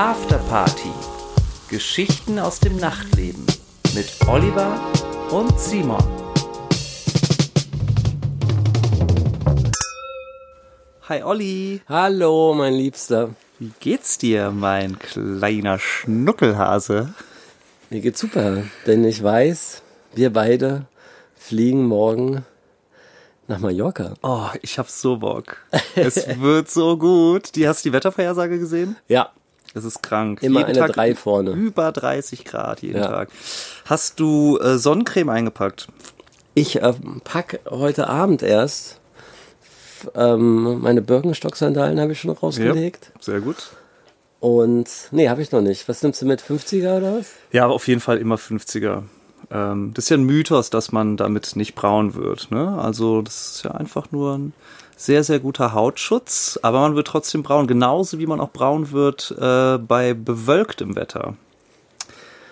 Afterparty. Geschichten aus dem Nachtleben mit Oliver und Simon. Hi Olli, Hallo, mein Liebster. wie geht's dir, mein kleiner Schnuckelhase? Mir geht's super, denn ich weiß, wir beide fliegen morgen nach Mallorca. Oh, ich hab so Bock. Es wird so gut. Die hast du die Wettervorhersage gesehen? Ja, Das ist krank. Immer eine Drei vorne. Über 30 Grad jeden Ja. Tag. Hast du äh, Sonnencreme eingepackt? ich äh, pack heute Abend erst ähm, meine Birkenstock-Sandalen habe ich schon rausgelegt. Sehr gut. Und nee, habe ich noch nicht. Was nimmst du mit 50er oder was? Ja, auf jeden Fall immer 50er. Ähm, das ist ja ein Mythos, dass man damit nicht braun wird. Ne? Also das ist ja einfach nur ein sehr, sehr guter Hautschutz, aber man wird trotzdem braun, genauso wie man auch braun wird äh, bei bewölktem Wetter.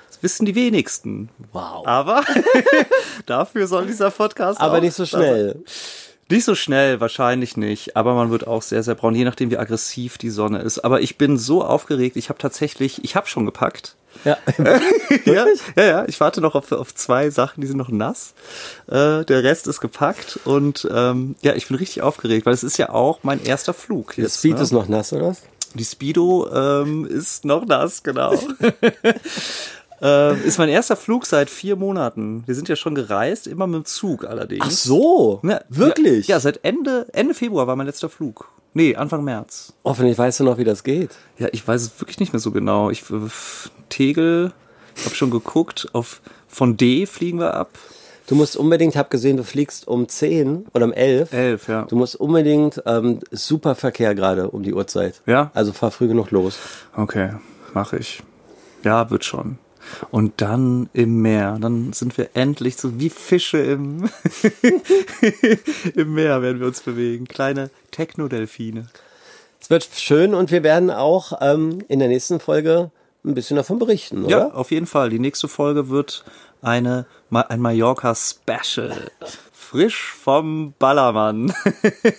Das wissen die wenigsten. Wow. Aber dafür soll dieser Podcast Aber nicht so schnell. Nicht so schnell, wahrscheinlich nicht. Aber man wird auch sehr, sehr braun, je nachdem, wie aggressiv die Sonne ist. Aber ich bin so aufgeregt. Ich habe tatsächlich, ich habe schon gepackt. Ja. Ja, ja, ja. Ich warte noch auf, auf zwei Sachen, die sind noch nass. Äh, der Rest ist gepackt. Und ähm, ja, ich bin richtig aufgeregt, weil es ist ja auch mein erster Flug. Das Jetzt, Speed ne? ist noch nass, oder was? Die Speedo ähm, ist noch nass, genau. ähm, ist mein erster Flug seit vier Monaten. Wir sind ja schon gereist, immer mit dem Zug allerdings. Ach so, Ja, wirklich? Ja, ja, seit Ende, Ende Februar war mein letzter Flug. Nee, Anfang März. Hoffentlich weißt du noch, wie das geht. Ja, ich weiß es wirklich nicht mehr so genau. Ich äh, Tegel, ich habe schon geguckt, auf von D fliegen wir ab. Du musst unbedingt, hab gesehen, du fliegst um 10 oder um 11. Elf, ja. Du musst unbedingt, ähm, super Verkehr gerade um die Uhrzeit. Ja? Also fahr früh genug los. Okay, mache ich. Ja, wird schon. Und dann im Meer, dann sind wir endlich so wie Fische im, im Meer werden wir uns bewegen. Kleine Technodelfine. Es wird schön und wir werden auch ähm, in der nächsten Folge ein bisschen davon berichten, oder? Ja, auf jeden Fall. Die nächste Folge wird eine, ein Mallorca-Special. Frisch vom Ballermann.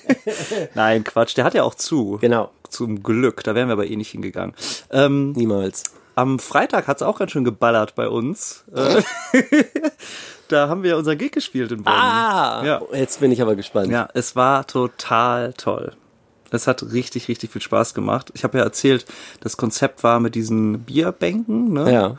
Nein, Quatsch. Der hat ja auch zu. Genau. Zum Glück. Da wären wir aber eh nicht hingegangen. Ähm, Niemals. Am Freitag hat's auch ganz schön geballert bei uns. Äh, da haben wir unseren Gig gespielt in Bonn. Ah, Ja. jetzt bin ich aber gespannt. Ja, es war total toll. Es hat richtig, richtig viel Spaß gemacht. Ich habe ja erzählt, das Konzept war mit diesen Bierbänken, ne? Ja.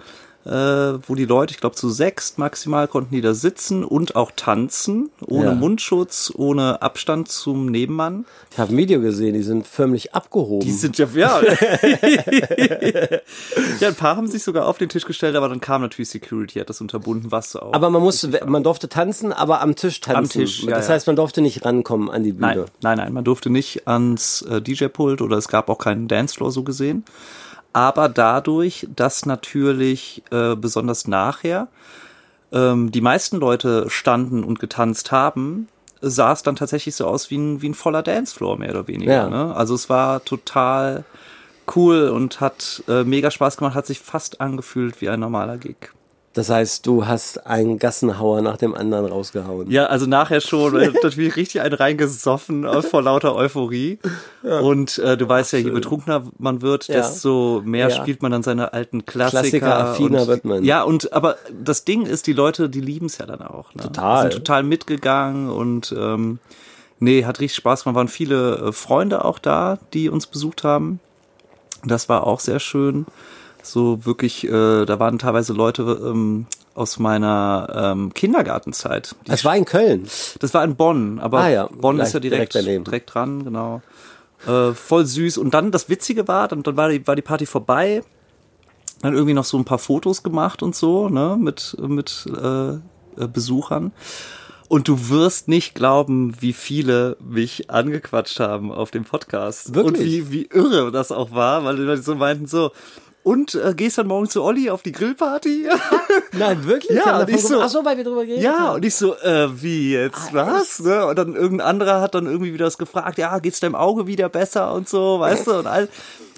Äh, wo die Leute, ich glaube zu sechs maximal konnten die da sitzen und auch tanzen, ohne Ja. Mundschutz, ohne Abstand zum Nebenmann. Ich habe ein Video gesehen, die sind förmlich abgehoben. Die sind ja, ja. ja, ein paar haben sich sogar auf den Tisch gestellt, aber dann kam natürlich Security, hat das unterbunden, was auch. aber man musste, man durfte tanzen, aber am Tisch tanzen. Am Tisch, ja, das heißt, man durfte nicht rankommen an die Bühne. Nein, nein, nein, man durfte nicht ans äh, DJ-Pult oder es gab auch keinen Dancefloor so gesehen. Aber dadurch, dass natürlich äh, besonders nachher ähm, die meisten Leute standen und getanzt haben, sah es dann tatsächlich so aus wie ein, wie ein voller Dancefloor, mehr oder weniger. Ja. Ne? Also es war total cool und hat äh, mega Spaß gemacht, hat sich fast angefühlt wie ein normaler Gig. Das heißt, du hast einen Gassenhauer nach dem anderen rausgehauen. Ja, also nachher schon, weil natürlich richtig einen reingesoffen äh, vor lauter Euphorie. Und äh, du weißt ja, je betrunkener man wird, Ja. desto mehr Ja. spielt man dann seine alten Klassiker. Klassiker-affiner und, wird man. Ja, und aber das Ding ist, die Leute, die lieben es ja dann auch. Ne? Total. Sind total mitgegangen und ähm, nee, hat richtig Spaß gemacht. Waren viele äh, Freunde auch da, die uns besucht haben. Das war auch sehr schön. So wirklich, äh, da waren teilweise Leute ähm, aus meiner ähm, Kindergartenzeit. Es war in Köln. das war in Bonn, aber Ah ja, Bonn gleich ist ja direkt, direkt direkt dran, genau. Äh, voll süß. Und dann das Witzige war, dann, dann war, die, war die Party vorbei. Dann irgendwie noch so ein paar Fotos gemacht und so, ne, mit, mit äh, äh, Besuchern. Und du wirst nicht glauben, wie viele mich angequatscht haben auf dem Podcast. Wirklich? Und wie, wie irre das auch war, weil die Leute so meinten so, und äh, gehst dann morgen zu Olli auf die Grillparty? Nein, wirklich? Ja, und ich so- Ach so, weil wir drüber geredet Ja, haben. und ich so, äh, wie jetzt, was? Ne? Und dann irgendein anderer hat dann irgendwie wieder das gefragt, ja, geht's deinem Auge wieder besser und so, weißt du? Und all,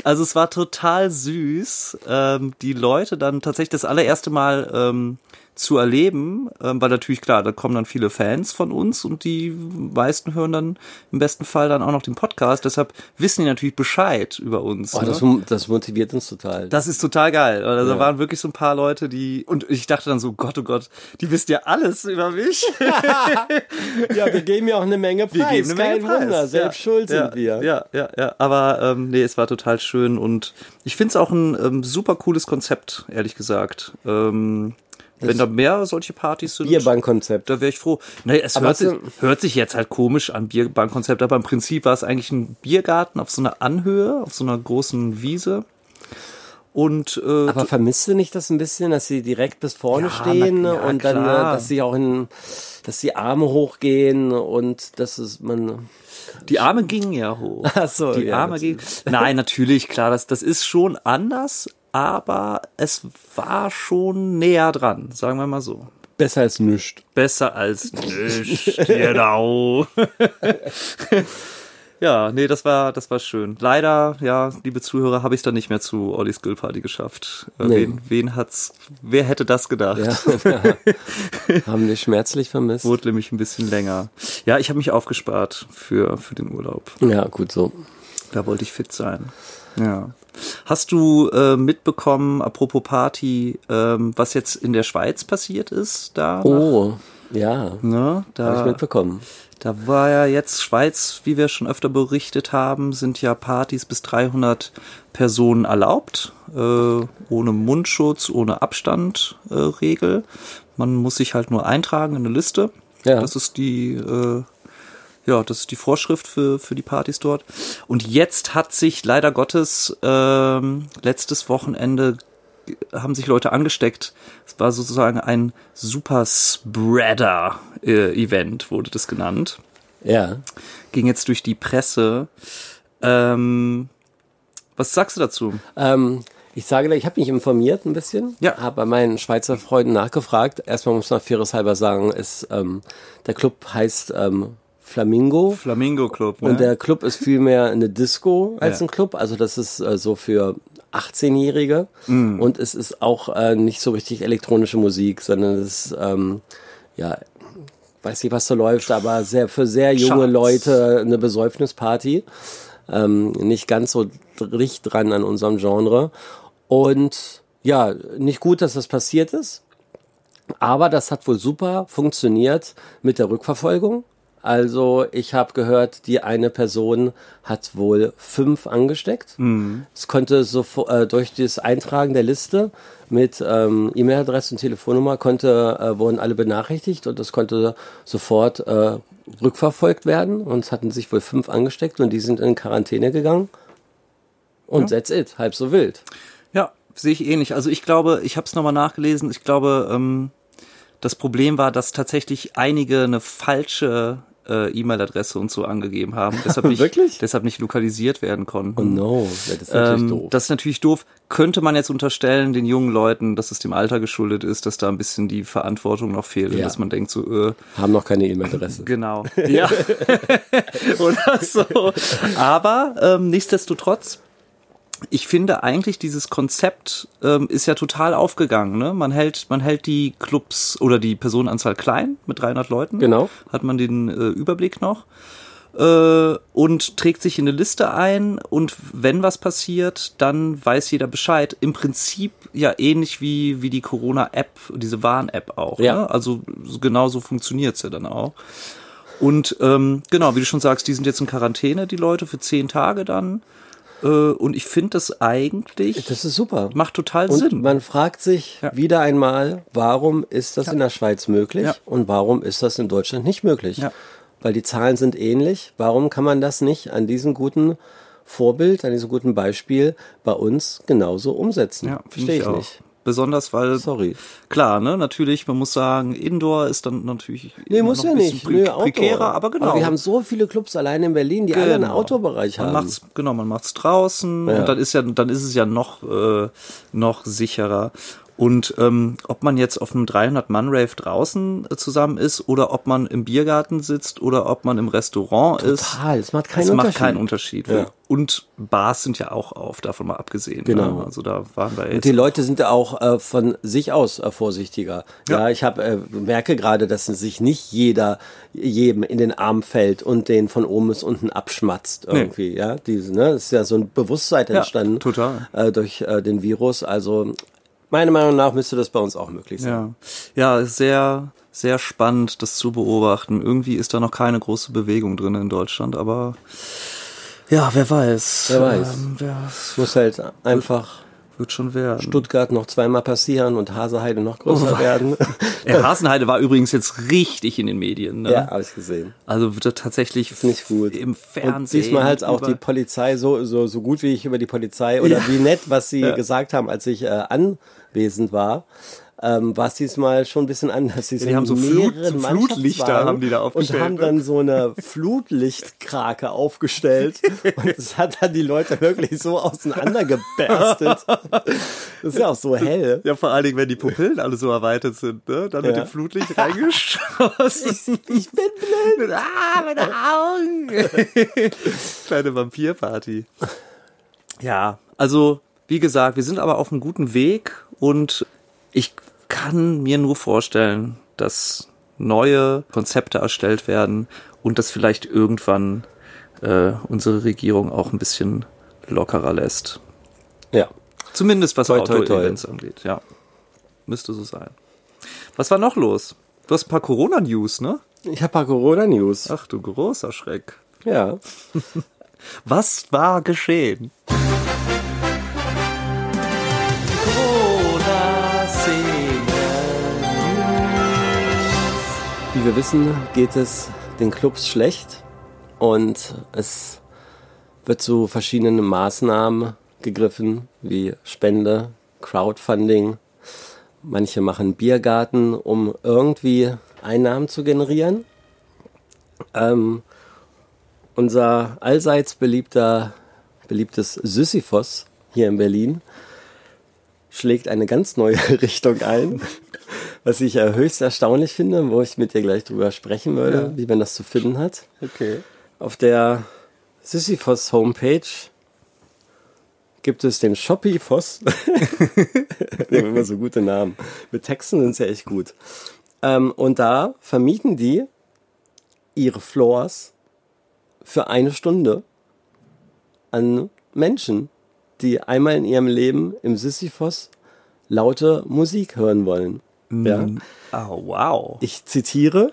also es war total süß, ähm, die Leute dann tatsächlich das allererste Mal ähm, zu erleben, ähm, weil natürlich klar, da kommen dann viele Fans von uns und die meisten hören dann im besten Fall dann auch noch den Podcast. Deshalb wissen die natürlich Bescheid über uns. Oh, ne? das, das motiviert uns total. Das ist total geil. Also da waren wirklich so ein paar Leute, die und ich dachte dann so, Gott, oh Gott, die wisst ja alles über mich. ja, wir geben ja auch eine Menge Preis. Wir geben eine Menge Preis. Wunder, selbst ja, schuld sind ja, wir. Ja, ja, ja. Aber ähm, nee, es war total schön und ich finde es auch ein ähm, super cooles Konzept, ehrlich gesagt. Ähm, wenn da mehr solche Partys sind, Bierbankkonzept. da wäre ich froh. Nee, es hört sich, hört sich jetzt halt komisch an, Bierbankkonzept, aber im Prinzip war es eigentlich ein Biergarten auf so einer Anhöhe, auf so einer großen Wiese. Und äh, Aber vermisst du nicht das ein bisschen, dass sie direkt bis vorne Ja, stehen na- ja, und dann, äh, klar. dass sie auch in, dass die Arme hochgehen und dass es man. Die Arme gingen ja hoch. Ach so, die ja, Arme gingen. Nein, natürlich, klar, das, das ist schon anders, aber es war schon näher dran, sagen wir mal so. Besser als nichts. Besser als nicht, genau. ja, nee, das war, das war schön. Leider, ja, liebe Zuhörer, habe ich es dann nicht mehr zu Ollis Grillparty geschafft. Äh, Nee. Wen, wen hat's, wer hätte das gedacht? Ja. Haben wir schmerzlich vermisst. Wurde nämlich ein bisschen länger. Ja, ich habe mich aufgespart für, für den Urlaub. Ja, gut so. Da wollte ich fit sein. Ja. Hast du äh, mitbekommen, apropos Party, ähm, was jetzt in der Schweiz passiert ist? Da, Oh, ja. ne? Habe ich da, mitbekommen. da war ja jetzt Schweiz, wie wir schon öfter berichtet haben, sind ja Partys bis 300 Personen erlaubt, äh, ohne Mundschutz, ohne Abstandregel. Äh, Regel. Man muss sich halt nur eintragen in eine Liste. Ja. Das ist die äh, ja, das ist die Vorschrift für, für die Partys dort. Und jetzt hat sich leider Gottes ähm, letztes Wochenende haben sich Leute angesteckt. Es war sozusagen ein Super Spreader äh, Event, wurde das genannt. Ja. Ging jetzt durch die Presse. Ähm, was sagst du dazu? Ähm, ich sage ich habe mich informiert ein bisschen. Ja. Habe bei meinen Schweizer Freunden nachgefragt. Erstmal muss man faires halber sagen, ist, ähm, der Club heißt ähm, Flamingo. Flamingo Club. Ne? Und der Club ist vielmehr eine Disco als Ja. ein Club. Also das ist äh, so für 18-Jährige. Mm. Und es ist auch äh, nicht so richtig elektronische Musik, sondern es ist, ähm, ja, weiß nicht, was so läuft, aber sehr für sehr junge Charts. Leute eine Besäufnisparty. Ähm, nicht ganz so dicht dran an unserem Genre. Und ja, nicht gut, dass das passiert ist. Aber das hat wohl super funktioniert mit der Rückverfolgung. Also ich habe gehört, die eine Person hat wohl fünf angesteckt. Es konnte so äh, durch das Eintragen der Liste mit ähm, E-Mail-Adresse und Telefonnummer konnte äh, wurden alle benachrichtigt und das konnte sofort äh, rückverfolgt werden. Und es hatten sich wohl fünf angesteckt und die sind in Quarantäne gegangen. Und that's it, halb so wild. Ja, sehe ich ähnlich. Also ich glaube, ich habe es nochmal nachgelesen. Ich glaube, ähm, das Problem war, dass tatsächlich einige eine falsche äh, E-Mail-Adresse und so angegeben haben. Deshalb nicht, Wirklich? Deshalb nicht lokalisiert werden konnten. Oh no, das ist natürlich Ähm, doof. Das ist natürlich doof. Könnte man jetzt unterstellen, den jungen Leuten, dass es dem Alter geschuldet ist, dass da ein bisschen die Verantwortung noch fehlt und Ja. dass man denkt so, äh, Haben noch keine E-Mail-Adresse. Genau. Ja. Oder so. Aber ähm, nichtsdestotrotz, ich finde eigentlich dieses Konzept ähm, ist ja total aufgegangen. Ne? Man hält, man hält die Clubs oder die Personenanzahl klein mit 300 Leuten. Genau. Hat man den äh, Überblick noch. Äh, und trägt sich in eine Liste ein und wenn was passiert, dann weiß jeder Bescheid. Im Prinzip ja ähnlich wie, wie die Corona-App, diese Warn-App auch. Ja. Ne? Also genau so funktioniert's ja dann auch. Und ähm, genau, wie du schon sagst, die sind jetzt in Quarantäne, die Leute, für zehn Tage dann. Äh, und ich finde das eigentlich, Das ist super. macht total Und Sinn. man fragt sich Ja. wieder einmal, warum ist das in der Schweiz möglich Ja. und warum ist das in Deutschland nicht möglich? Ja. Weil die Zahlen sind ähnlich. Warum kann man das nicht an diesem guten Vorbild, an diesem guten Beispiel bei uns genauso umsetzen? ja, Verstehe ich ich nicht. Besonders weil, Sorry. klar, ne, natürlich, man muss sagen, Indoor ist dann natürlich Nee, muss ja nicht. Nö, prekärer, aber genau. wir haben so viele Clubs allein in Berlin, die alle einen Genau. Outdoor-Bereich man haben. macht's, genau, man macht's draußen Ja. und dann ist ja, dann ist es ja noch, äh, noch sicherer. Und ähm, ob man jetzt auf einem 300-Mann-Rave draußen äh, zusammen ist oder ob man im Biergarten sitzt oder ob man im Restaurant ist, Total, es macht keinen es macht Unterschied. keinen Unterschied. Ja. Und Bars sind ja auch auf, davon mal abgesehen. Genau. Ne? Also da waren wir Und jetzt. die Leute sind ja auch äh, von sich aus äh, vorsichtiger. Ja, Ja. ich hab, äh, merke gerade, dass sich nicht jeder jedem in den Arm fällt und den von oben bis unten abschmatzt irgendwie. Ja, diese, ne, es ist ja so ein Bewusstsein Ja, entstanden total. Äh, durch äh, den Virus. Also meiner Meinung nach müsste das bei uns auch möglich sein. Ja, ja, sehr, sehr spannend, das zu beobachten. Irgendwie ist da noch keine große Bewegung drin in Deutschland, aber ja, wer weiß. Wer weiß. Ähm, wer, muss halt einfach wird schon werden. Stuttgart noch zweimal passieren und Haseheide noch größer Oh. werden. Der Hasenheide war übrigens jetzt richtig in den Medien. Ne? ja, habe ich gesehen. Also wird tatsächlich nicht gut. im Fernsehen. Und diesmal halt auch die Polizei so, so, so gut wie ich über die Polizei oder Ja. wie nett, was sie Ja. gesagt haben, als ich äh, anwesend war. Ähm, war es diesmal schon ein bisschen anders. Sie die haben so Flut- Flutlichter haben die da aufgestellt, Und haben dann so eine Flutlichtkrake aufgestellt. und es hat dann die Leute wirklich so auseinandergeberstet. Das ist ja auch so hell. Ja, vor allen Dingen, wenn die Pupillen alle so erweitert sind, ne? Dann mit Ja. dem Flutlicht reingeschossen. Ich bin blind. ah, meine Augen. Kleine Vampirparty. Ja, also, wie gesagt, wir sind aber auf einem guten Weg und ich kann mir nur vorstellen, dass neue Konzepte erstellt werden und dass vielleicht irgendwann äh, unsere Regierung auch ein bisschen lockerer lässt. Ja. Zumindest was. Outdoor-Events angeht, ja. Müsste so sein. Was war noch los? Du hast ein paar Corona-News, ne? Ich habe paar Corona-News. Ach du großer Schreck. Ja. Was war geschehen? Wie wir wissen, geht es den Clubs schlecht und es wird zu verschiedenen Maßnahmen gegriffen, wie Spende, Crowdfunding. Manche machen Biergarten, um irgendwie Einnahmen zu generieren. Ähm, unser allseits beliebter, beliebtes Sisyphos hier in Berlin schlägt eine ganz neue Richtung ein, was ich äh, höchst erstaunlich finde, wo ich mit dir gleich drüber sprechen würde, wie man das zu finden hat. Okay. Auf der Sisyphos Homepage gibt es den Shoppyphos. Die haben immer so gute Namen. Mit Texten sind sie ja echt gut. Ähm, und da vermieten die ihre Floors für eine Stunde an Menschen, die einmal in ihrem Leben im Sisyphos laute Musik hören wollen. Ja. Oh, wow. Ich zitiere.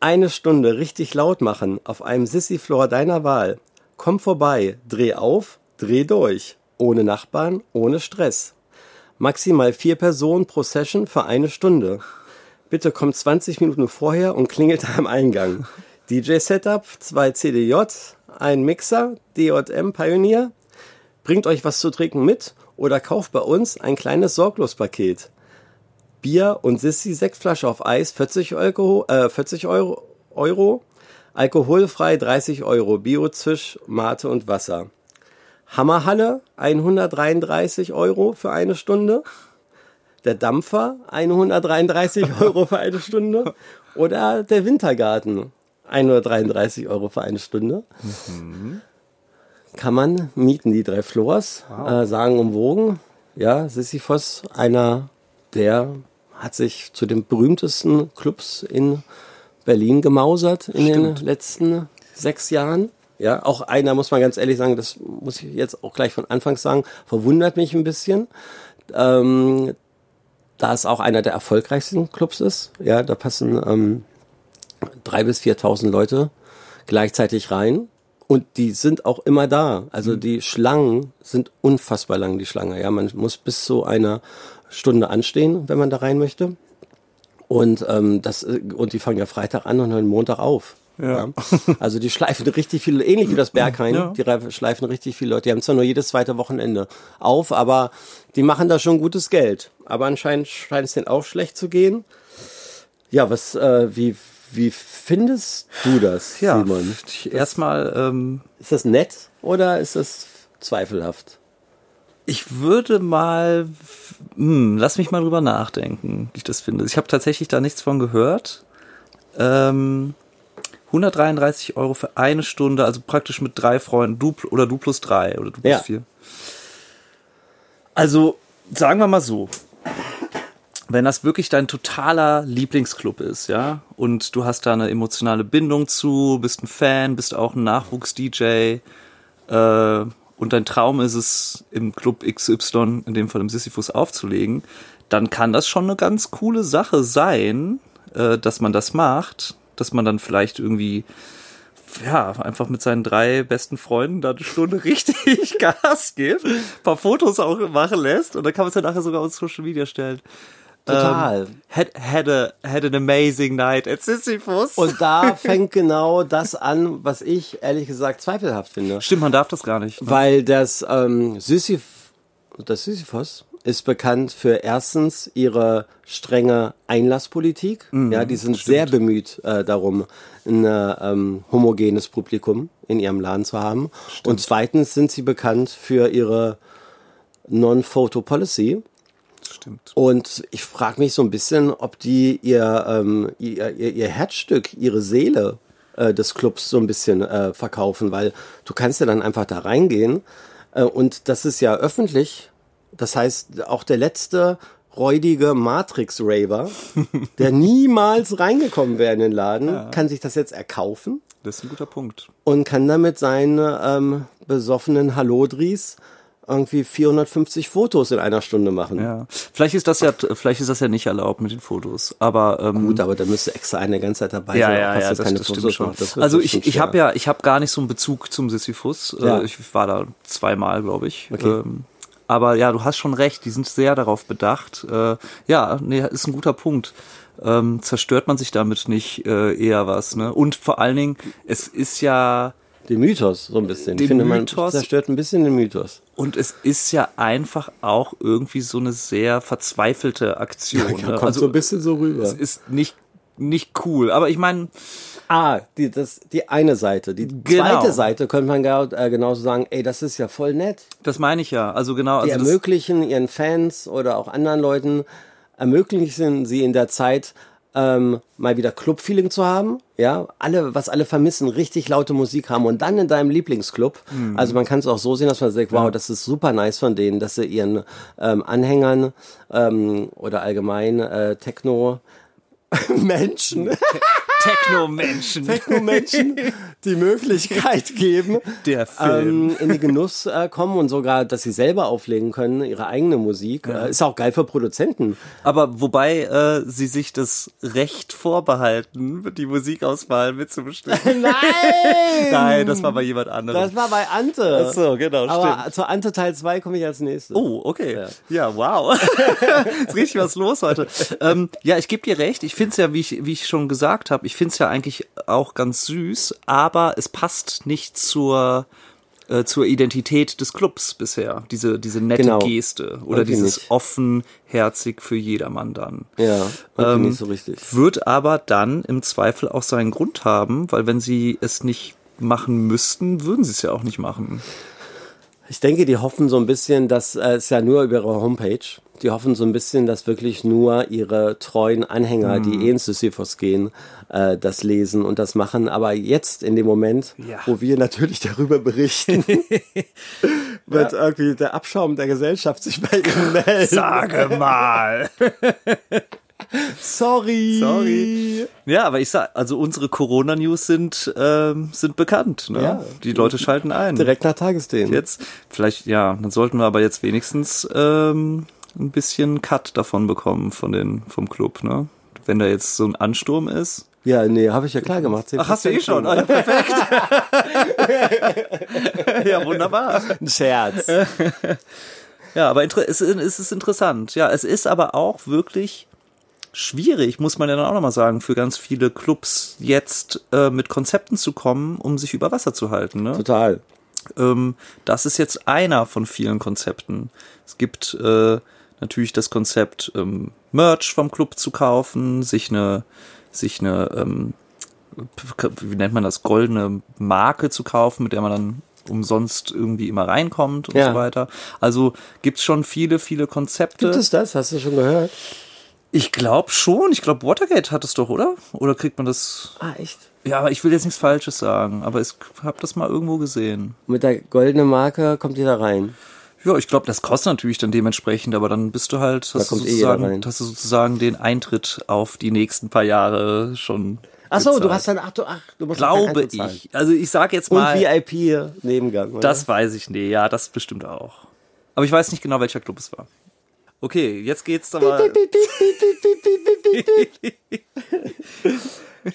Eine Stunde richtig laut machen auf einem Sissy-Floor deiner Wahl. Komm vorbei, dreh auf, dreh durch. Ohne Nachbarn, ohne Stress. Maximal vier Personen pro Session für eine Stunde. Bitte kommt 20 Minuten vorher und klingelt am Eingang. DJ-Setup, zwei CDJ, ein Mixer, DJM Pioneer. Bringt euch was zu trinken mit oder kauft bei uns ein kleines Sorglospaket. Bier und Sissi Sektflasche auf Eis 40 Euro, äh, 40 Euro, Euro. Alkoholfrei 30 Euro. Bio-Zisch, Mate und Wasser. Hammerhalle 133 Euro für eine Stunde. Der Dampfer 133 Euro für eine Stunde. Oder der Wintergarten 133 Euro für eine Stunde. Kann man mieten, die drei Floors, äh, sagen umwogen. Ja, Sisyphos, einer der hat sich zu den berühmtesten Clubs in Berlin gemausert in den letzten sechs Jahren. Ja, auch einer, muss man ganz ehrlich sagen, das muss ich jetzt auch gleich von Anfang sagen, verwundert mich ein bisschen. Ähm, da es auch einer der erfolgreichsten Clubs ist. Ja, da passen ähm, drei bis 4.000 Leute gleichzeitig rein. Und die sind auch immer da. Also die Schlangen sind unfassbar lang, die Schlange. Ja, man muss bis zu einer Stunde anstehen, wenn man da rein möchte. Und ähm, das und die fangen ja Freitag an und hören Montag auf. Ja. Also die schleifen richtig viele, ähnlich wie das Berghain, Ja. die schleifen richtig viele Leute. Die haben zwar nur jedes zweite Wochenende auf, aber die machen da schon gutes Geld. Aber anscheinend scheint es denen auch schlecht zu gehen. Ja, was, äh, wie, wie findest du das, Ja, Simon? erstmal, ähm, Ist das nett oder ist das zweifelhaft? Ich würde mal, hm, lass mich mal drüber nachdenken, wie ich das finde. Ich habe tatsächlich da nichts von gehört. Ähm, 133 Euro für eine Stunde, also praktisch mit drei Freunden, du oder du plus drei oder du plus Ja. vier. Also sagen wir mal so, wenn das wirklich dein totaler Lieblingsclub ist, ja, und du hast da eine emotionale Bindung zu, bist ein Fan, bist auch ein Nachwuchs-DJ, äh, und dein Traum ist es, im Club XY, in dem Fall im Sisyphus, aufzulegen, dann kann das schon eine ganz coole Sache sein, äh, dass man das macht, dass man dann vielleicht irgendwie ja, einfach mit seinen drei besten Freunden da eine Stunde richtig Gas gibt, paar Fotos auch machen lässt und dann kann man es ja nachher sogar auf Social Media stellen. Total. Ähm, had, had, a, had an amazing night at Sisyphus. Und da fängt genau das an, was ich ehrlich gesagt zweifelhaft finde. Stimmt, man darf das gar nicht. ne? Weil das ähm, Sisyph das Sisyphos ist bekannt für erstens ihre strenge Einlasspolitik. ja, die sind sehr bemüht äh, darum, ein ähm, homogenes Publikum in ihrem Laden zu haben. Und zweitens sind sie bekannt für ihre Non-Photo-Policy. Stimmt. Und ich frage mich so ein bisschen, ob die ihr, ähm, ihr, ihr, ihr Herzstück, ihre Seele äh, des Clubs so ein bisschen äh, verkaufen, weil du kannst ja dann einfach da reingehen äh, und das ist ja öffentlich. Das heißt, auch der letzte räudige Matrix-Raver, der niemals reingekommen wäre in den Laden, kann sich das jetzt erkaufen Das ist ein guter Punkt. und kann damit seine ähm, besoffenen Hallodris irgendwie 450 Fotos in einer Stunde machen. Ja. Vielleicht ist das ja, vielleicht ist das ja nicht erlaubt mit den Fotos. Aber ähm, Gut, aber da müsste extra eine ganze Zeit dabei ja, sein, ja, ja, das keine das Fotos stimmt schon. Also ich, ich habe ja, ich habe gar nicht so einen Bezug zum Sisyphus. Ja. Äh, Ich war da zweimal, glaube ich. Okay. Ähm, aber ja, du hast schon recht. Die sind sehr darauf bedacht. Äh, ja, nee, ist ein guter Punkt. Ähm, zerstört man sich damit nicht äh, eher was? Ne? Und vor allen Dingen, es ist ja den Mythos so ein bisschen. Den ich finde, man Mythos- zerstört ein bisschen den Mythos. und es ist ja einfach auch irgendwie so eine sehr verzweifelte Aktion. ne? Kommt Also so ein bisschen so rüber. es ist nicht nicht cool. Aber ich meine, Ah, die, das, die eine Seite. Die Genau. zweite Seite könnte man gar, äh, genauso sagen, ey, das ist ja voll nett. das meine ich ja. Also genau. Die Also ermöglichen ihren Fans oder auch anderen Leuten, ermöglichen sie in der Zeit, ähm, mal wieder Club-Feeling zu haben. Ja, alle, was alle vermissen, richtig laute Musik haben und dann in deinem Lieblingsclub. Mhm. Also man kann es auch so sehen, dass man sagt, wow, das ist super nice von denen, dass sie ihren ähm, Anhängern ähm, oder allgemein äh, Techno Menschen, Techno-Menschen. Techno-Menschen die Möglichkeit geben, Der Film. ähm, in den Genuss äh, kommen und sogar, dass sie selber auflegen können, ihre eigene Musik. Äh, ist auch geil für Produzenten. Aber wobei äh, sie sich das Recht vorbehalten, die Musikauswahl mitzubestimmen. Nein! Nein, das war bei jemand anderem. Das war bei Ante. Ach so, genau, Aber stimmt. zur Ante Teil 2 komme ich als nächstes. Oh, okay. Ja, wow. ist richtig was los heute. Ähm, ja, ich gebe dir recht. Ich finde es ja, wie ich, wie ich schon gesagt habe, ich finde es ja eigentlich auch ganz süß, aber es passt nicht zur äh, zur Identität des Clubs bisher. Diese, diese nette Genau. Geste oder Irgendwie dieses nicht. offenherzig für jedermann dann. Ja, Ähm, nicht so richtig. Wird aber dann im Zweifel auch seinen Grund haben, weil wenn sie es nicht machen müssten, würden sie es ja auch nicht machen. Ich denke, die hoffen so ein bisschen, dass äh, es ja nur über ihre Homepage. Die hoffen so ein bisschen, dass wirklich nur ihre treuen Anhänger, Mhm. die eh ins Sisyphos gehen, äh, das lesen und das machen. Aber jetzt in dem Moment, Ja. wo wir natürlich darüber berichten, wird irgendwie der Abschaum der Gesellschaft sich bei ihnen melden. Sage mal. Sorry. Sorry. Ja, aber ich sag, also unsere Corona-News sind, ähm, sind bekannt. Ne? Ja. Die Leute schalten ein. Direkt nach Tagesthemen. Jetzt, vielleicht, ja, dann sollten wir aber jetzt wenigstens ähm, ein bisschen Cut davon bekommen von den, vom Club, ne? Wenn da jetzt so ein Ansturm ist. Ja, nee, habe ich ja klar gemacht. Ach, hast du eh schon. Ah, ja, perfekt. ja, wunderbar. Ein Scherz. Ja, aber es ist interessant. Ja, es ist aber auch wirklich schwierig, muss man ja dann auch nochmal sagen, für ganz viele Clubs jetzt äh, mit Konzepten zu kommen, um sich über Wasser zu halten. Ne? Total. Ähm, das ist jetzt einer von vielen Konzepten. Es gibt äh, natürlich das Konzept, ähm, Merch vom Club zu kaufen, sich eine, sich eine, ähm, wie nennt man das, goldene Marke zu kaufen, mit der man dann umsonst irgendwie immer reinkommt und Ja. so weiter. Also gibt's schon viele, viele Konzepte. Gibt es das? Hast du schon gehört? Ich glaube schon. Ich glaube, Watergate hat es doch, oder? Oder kriegt man das? Ah, echt? Ja, aber ich will jetzt nichts Falsches sagen. Aber ich habe das mal irgendwo gesehen. Mit der goldenen Marke kommt ihr da rein. Ja, ich glaube, das kostet natürlich dann dementsprechend, aber dann bist du halt, hast, du kommt eh sozusagen, rein. hast du sozusagen den Eintritt auf die nächsten paar Jahre schon. Ach so, du hast dann, ach du, ach, du musst Glaube zahlen. ich. Also ich sag jetzt Und mal, VIP Nebengang. Oder? das weiß ich nicht. Ja, das bestimmt auch. Aber ich weiß nicht genau, welcher Club es war. Okay, jetzt geht's. Ich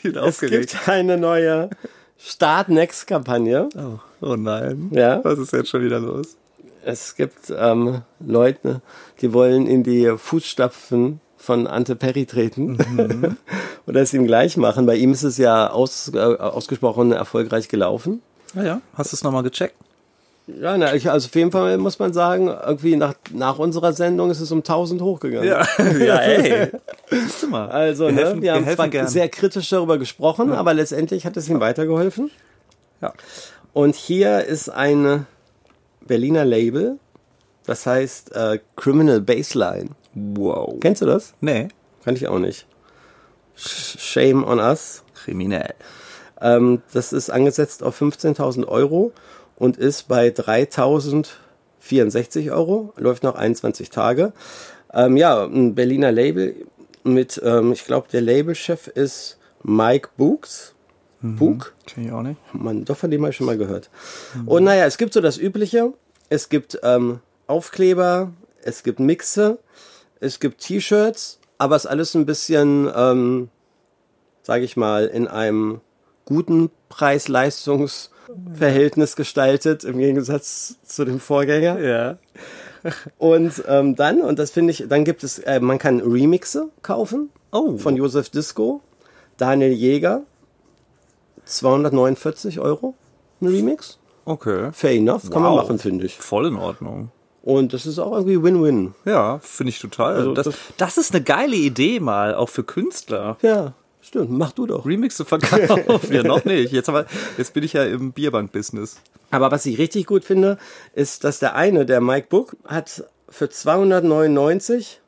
bin es gibt eine neue Start Next Kampagne. Oh, oh nein. Ja. Was ist jetzt schon wieder los? Es gibt ähm, Leute, die wollen in die Fußstapfen von Ante Perry treten Mhm. oder es ihm gleich machen. Bei ihm ist es ja aus, äh, ausgesprochen erfolgreich gelaufen. Naja, hast du es nochmal gecheckt? Ja, na, ich, also auf jeden Fall muss man sagen, irgendwie nach, nach unserer Sendung ist es um 1000 hochgegangen. ja ey. Du mal. Also, wir ne, helfen, wir haben helfen zwar gern. sehr kritisch darüber gesprochen, aber letztendlich hat es ihm weitergeholfen. ja. Und hier ist ein Berliner Label, das heißt äh, Criminal Baseline. Wow. Kennst du das? Nee. Kann ich auch nicht. Sh- Shame on us. Kriminell. Ähm, das ist angesetzt auf 15.000 Euro und ist bei 3.064 Euro. Läuft noch 21 Tage. Ähm, ja, ein Berliner Label mit, ähm, ich glaube, der Labelchef ist Mike Books. Book? Kenn ich auch nicht. Man, doch von dem habe ich schon mal gehört. Und naja, es gibt so das Übliche. Es gibt ähm, Aufkleber, es gibt Mixe, es gibt T-Shirts, aber es ist alles ein bisschen, ähm, sage ich mal, in einem guten Preis-Leistungs-Verhältnis gestaltet, im Gegensatz zu dem Vorgänger. Ja. Und ähm, dann, und das finde ich, dann gibt es, äh, man kann Remixe kaufen Oh. von Josef Disco, Daniel Jäger, 249 Euro, ein Remix. Okay. Fair enough, kann man Wow. machen, finde ich. Voll in Ordnung. Und das ist auch irgendwie Win-Win. Ja, finde ich total. Also das, das- das ist eine geile Idee mal, auch für Künstler. Ja, stimmt, mach du doch. Remixe verkaufen. ja, noch nicht. Jetzt, aber, jetzt bin ich ja im Bierbank-Business. Aber was ich richtig gut finde, ist, dass der eine, der Mike Book, hat für 299,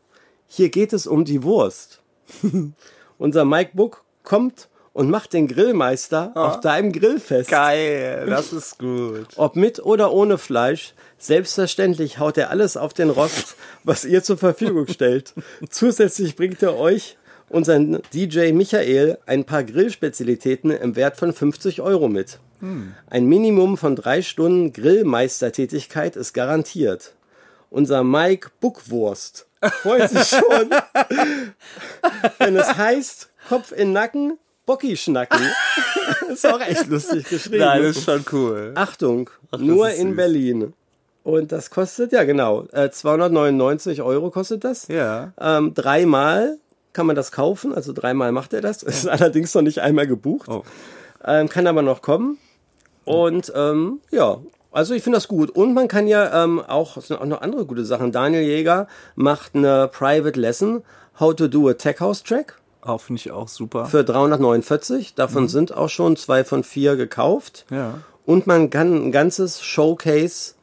hier geht es um die Wurst. Unser Mike Book kommt und macht den Grillmeister auf deinem Grillfest. Geil, das ist gut. Ob mit oder ohne Fleisch, selbstverständlich haut er alles auf den Rost, was ihr zur Verfügung stellt. Zusätzlich bringt er euch, unseren DJ Michael, ein paar Grillspezialitäten im Wert von 50 Euro mit. Ein Minimum von drei Stunden Grillmeistertätigkeit ist garantiert. Unser Mike Buckwurst freut sich schon, wenn es heißt, Kopf in Nacken, Bocki schnacken. ist auch echt lustig geschrieben. Nein, das ist schon cool. Achtung, nur ist in süß. Berlin. Und das kostet, ja genau, äh, 299 Euro kostet das. Ja. Ähm, dreimal kann man das kaufen, also dreimal macht er das. Ist allerdings noch nicht einmal gebucht. Oh. Ähm, kann aber noch kommen. Und ähm, ja, also ich finde das gut. Und man kann ja ähm, auch, sind auch noch andere gute Sachen. Daniel Jäger macht eine Private Lesson, How to do a Tech House Track Auch finde ich auch super. für 349. Davon sind auch schon zwei von vier gekauft. ja. Und man kann ein ganzes Showcase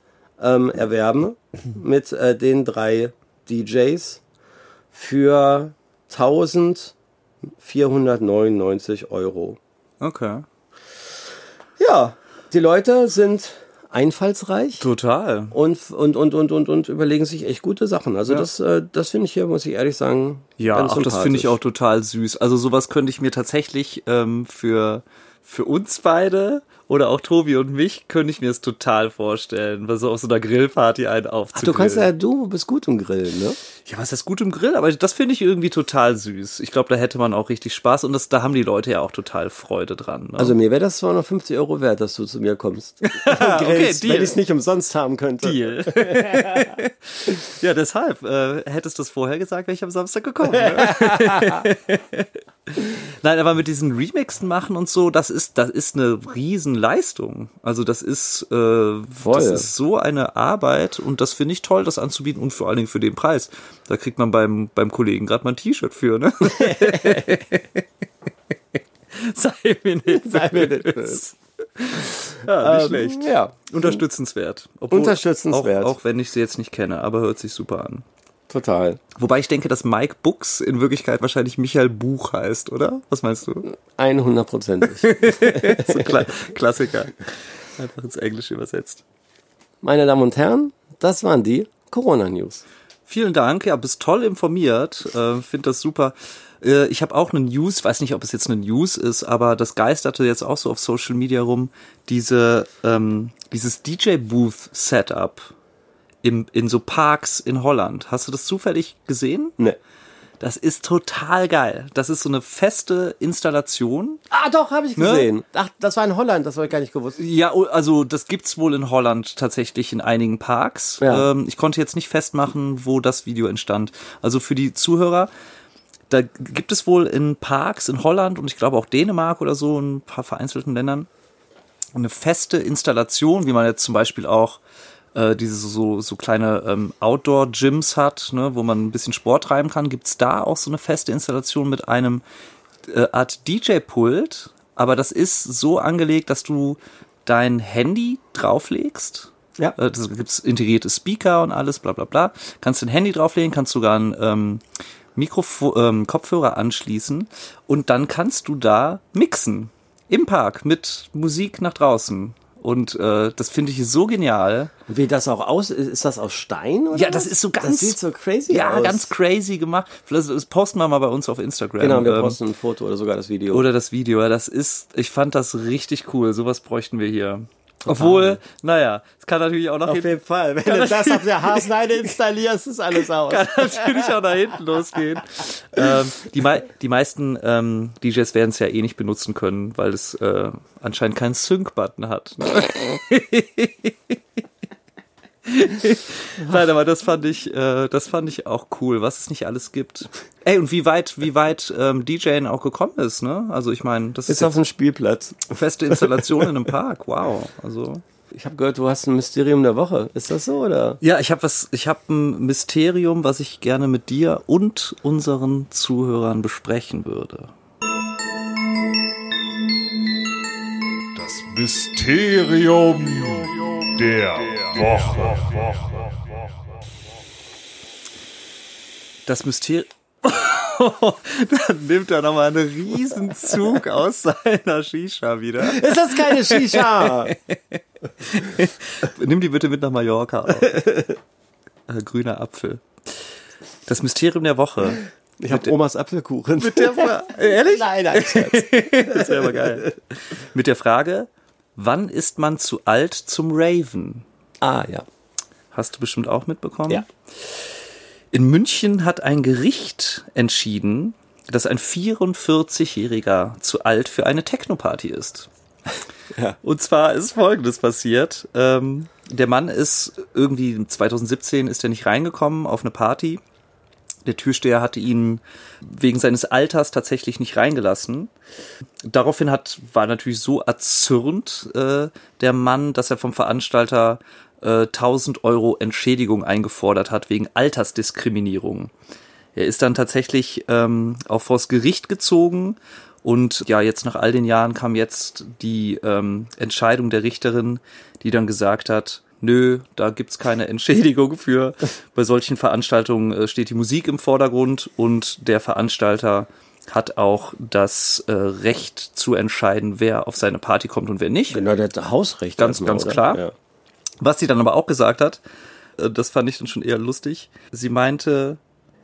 ähm, erwerben mit äh, den drei DJs für 1499 Euro. Okay. Ja, die Leute sind einfallsreich Total. und, und, und, und, und, und überlegen sich echt gute Sachen. Also das, äh, das finde ich hier, muss ich ehrlich sagen, Ja, ganz auch das finde ich auch total süß. Also sowas könnte ich mir tatsächlich ähm, für für uns beide oder auch Tobi und mich könnte ich mir es total vorstellen, was so auf so einer Grillparty einen Ach, aufzugrillen. du kannst ja, du bist gut im Grillen, ne? Ja, was ist gut im Grill? Aber das finde ich irgendwie total süß. Ich glaube, da hätte man auch richtig Spaß und das, da haben die Leute ja auch total Freude dran. Ne? Also mir wäre das 250 Euro wert, dass du zu mir kommst. okay, wenn ich es nicht umsonst haben könnte. Deal. ja, deshalb. Äh, hättest du es vorher gesagt, wäre ich am Samstag gekommen. Ne? Nein, aber mit diesen Remixen machen und so, das ist, das ist eine Riesenleistung. Also das ist, äh, das ist so eine Arbeit und das finde ich toll, das anzubieten und vor allen Dingen für den Preis. Da kriegt man beim, beim Kollegen gerade mal ein T-Shirt für, ne? Sei mir nicht Sei mir nicht böse. Ja, nicht Ähm, schlecht. Ja, Unterstützenswert. Obwohl, Unterstützenswert. Auch, auch wenn ich sie jetzt nicht kenne, aber hört sich super an. Total. Wobei ich denke, dass Mike Books in Wirklichkeit wahrscheinlich Michael Buch heißt, oder? Was meinst du? 100%ig. So Kla Klassiker. Einfach ins Englische übersetzt. Meine Damen und Herren, das waren die Corona-News. Vielen Dank, ja, bist toll informiert. Äh, Finde das super. Äh, ich habe auch eine News, weiß nicht, ob es jetzt eine News ist, aber das geisterte jetzt auch so auf Social Media rum, diese, ähm, dieses DJ-Booth-Setup im, in so Parks in Holland. Hast du das zufällig gesehen? Ne. Das ist total geil. Das ist so eine feste Installation. Ah, doch, habe ich Ne? gesehen. Ach, das war in Holland, das habe ich gar nicht gewusst. Ja, oh, also das gibt's wohl in Holland tatsächlich in einigen Parks. Ja. Ähm, ich konnte jetzt nicht festmachen, wo das Video entstand. Also für die Zuhörer, da gibt es wohl in Parks in Holland und ich glaube auch Dänemark oder so, in ein paar vereinzelten Ländern, eine feste Installation, wie man jetzt zum Beispiel auch äh, diese so, so kleine ähm, Outdoor-Gyms hat, ne, wo man ein bisschen Sport treiben kann, gibt's da auch so eine feste Installation mit einem äh, Art DJ-Pult, aber das ist so angelegt, dass du dein Handy drauflegst. Ja. Äh, Da gibt's integrierte Speaker und alles, bla bla bla. Kannst dein Handy drauflegen, kannst sogar ein ähm, Mikrofo ähm, Kopfhörer anschließen und dann kannst du da mixen. Im Park mit Musik nach draußen. Und äh, das finde ich so genial. Wie das auch aus ist, das aus Stein? Oder Ja, das was? ist so ganz. Das sieht so crazy ja, aus. ganz crazy gemacht. Vielleicht das posten wir mal bei uns auf Instagram. Genau, wir Ähm, posten ein Foto oder sogar das Video. Oder das Video. Ja, Das ist, ich fand das richtig cool. Sowas bräuchten wir hier. Obwohl, naja, es kann natürlich auch nach Auf hinten, jeden Fall. Wenn du das auf der Haarschneide installierst, ist alles aus. kann natürlich auch nach hinten losgehen. ähm, die, mei die meisten ähm, DJs werden es ja eh nicht benutzen können, weil es äh, anscheinend keinen Sync-Button hat. Ne? Nein, aber das fand ich, äh, das fand ich auch cool, was es nicht alles gibt. Ey, und wie weit, wie weit ähm, DJing auch gekommen ist, ne? Also ich meine, das ist, Ist auf dem Spielplatz. feste Installation in einem Park. Wow. Also Ich habe gehört, du hast ein Mysterium der Woche. Ist das so oder? ja, ich habe was, ich habe ein Mysterium, was ich gerne mit dir und unseren Zuhörern besprechen würde. Das Mysterium der Woche. Das Mysterium. Dann nimmt er nochmal einen riesen Zug aus seiner Shisha wieder. Ist das keine Shisha? Nimm die bitte mit nach Mallorca auf. äh, grüner Apfel. Das Mysterium der Woche. Ich habe Omas Apfelkuchen. Mit Der Fra Ehrlich? Nein, nein. Das wäre aber geil. Mit der Frage, wann ist man zu alt zum Raven? ah, ja. Hast du bestimmt auch mitbekommen? Ja. In München hat ein Gericht entschieden, dass ein 44-Jähriger zu alt für eine Techno-Party ist. Ja. Und zwar ist Folgendes passiert. Ähm, der Mann ist irgendwie 2017 ist er nicht reingekommen auf eine Party. Der Türsteher hatte ihn wegen seines Alters tatsächlich nicht reingelassen. Daraufhin hat, war natürlich so erzürnt äh, der Mann, dass er vom Veranstalter äh, 1000 Euro Entschädigung eingefordert hat wegen Altersdiskriminierung. Er ist dann tatsächlich ähm, auch vors Gericht gezogen und ja, jetzt nach all den Jahren kam jetzt die ähm, Entscheidung der Richterin, die dann gesagt hat, nö, da gibt's keine Entschädigung für. Bei solchen Veranstaltungen äh, steht die Musik im Vordergrund und der Veranstalter hat auch das äh, Recht zu entscheiden, wer auf seine Party kommt und wer nicht. Genau, der hat Hausrecht. Ganz, erstmal, ganz oder? klar. Ja. Was sie dann aber auch gesagt hat, äh, das fand ich dann schon eher lustig. Sie meinte,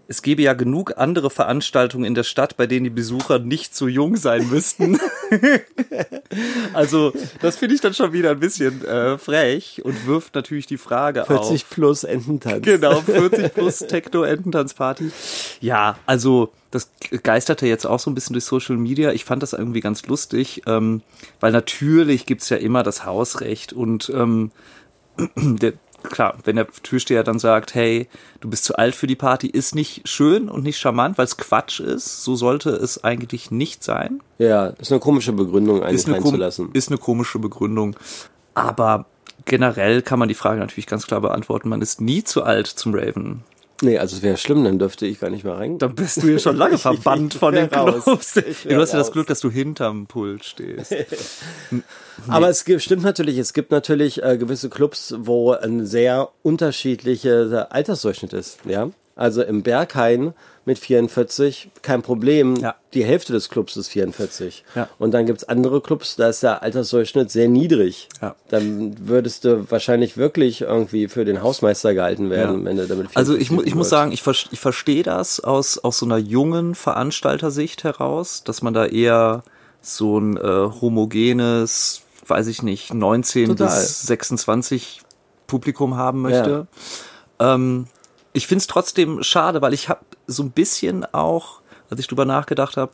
es gäbe ja genug andere Veranstaltungen in der Stadt, bei denen die Besucher nicht so jung sein müssten. also, das finde ich dann schon wieder ein bisschen äh, frech und wirft natürlich die Frage 40 auf. plus Ententanz. Genau, 40 plus Techno-Ententanzparty. Ja, also das geisterte jetzt auch so ein bisschen durch Social Media. Ich fand das irgendwie ganz lustig, ähm, weil natürlich gibt's ja immer das Hausrecht und ähm, der, klar, wenn der Türsteher dann sagt, hey, du bist zu alt für die Party, ist nicht schön und nicht charmant, weil es Quatsch ist. So sollte es eigentlich nicht sein. Ja, ist eine komische Begründung, eigentlich Ist reinzulassen. ist eine komische Begründung. Aber generell kann man die Frage natürlich ganz klar beantworten. Man ist nie zu alt zum Raven. Nee, also es wäre schlimm, dann dürfte ich gar nicht mehr rein. Dann bist du ja schon lange verbannt von den raus. Clubs. Du hast ja das raus. Glück, dass du hinterm Pult stehst. Aber es gibt, stimmt natürlich, es gibt natürlich äh, gewisse Clubs, wo ein sehr unterschiedlicher Altersdurchschnitt ist. Ja, also im Berghain mit 44 kein Problem. Ja. Die Hälfte des Clubs ist 44. Ja. Und dann gibt's andere Clubs, da ist der Altersdurchschnitt sehr niedrig. Ja. Dann würdest du wahrscheinlich wirklich irgendwie für den Hausmeister gehalten werden, wenn du damit Also ich, mu ich muss sagen, ich, ver ich verstehe das aus, aus so einer jungen Veranstaltersicht heraus, dass man da eher so ein äh, homogenes, weiß ich nicht, 19 Total. bis 26 Publikum haben möchte. Ähm, ich finde es trotzdem schade, weil ich habe so ein bisschen auch, als ich drüber nachgedacht habe,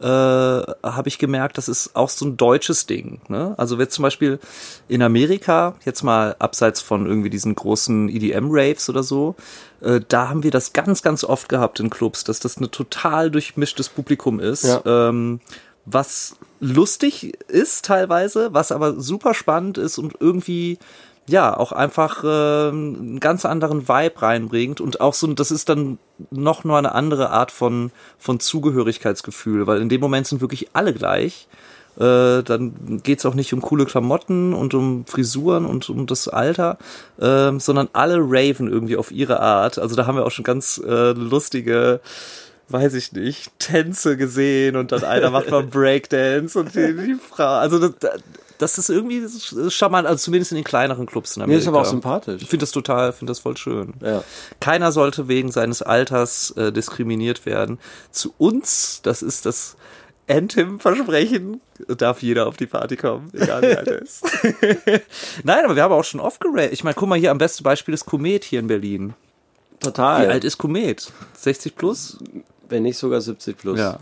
äh, habe ich gemerkt, das ist auch so ein deutsches Ding. Ne? Also jetzt zum Beispiel in Amerika, jetzt mal abseits von irgendwie diesen großen EDM-Raves oder so, äh, da haben wir das ganz, ganz oft gehabt in Clubs, dass das ein total durchmischtes Publikum ist. Ja. Ähm, was lustig ist teilweise, was aber super spannend ist und irgendwie ja auch einfach äh, einen ganz anderen Vibe reinbringt und auch so das ist dann noch nur eine andere Art von von Zugehörigkeitsgefühl, weil in dem Moment sind wirklich alle gleich. Äh, dann geht's auch nicht um coole Klamotten und um Frisuren und um das Alter, ähm, sondern alle raven irgendwie auf ihre Art. Also da haben wir auch schon ganz äh, lustige weiß ich nicht, Tänze gesehen und dann einer macht mal Breakdance und die, die Frau. Also das, das ist irgendwie charmant, also zumindest in den kleineren Clubs in Mir Amerika. ist aber auch sympathisch. Ich finde das total, finde das voll schön. Ja. Keiner sollte wegen seines Alters äh, diskriminiert werden. Zu uns, das ist das Anthem-Versprechen, darf jeder auf die Party kommen, egal wie alt er ist. Nein, aber wir haben auch schon oft gerät. Ich meine, guck mal hier, am besten Beispiel ist Komet hier in Berlin. Total. Wie alt ist Komet? 60 plus? Wenn nicht sogar 70 plus. Ja.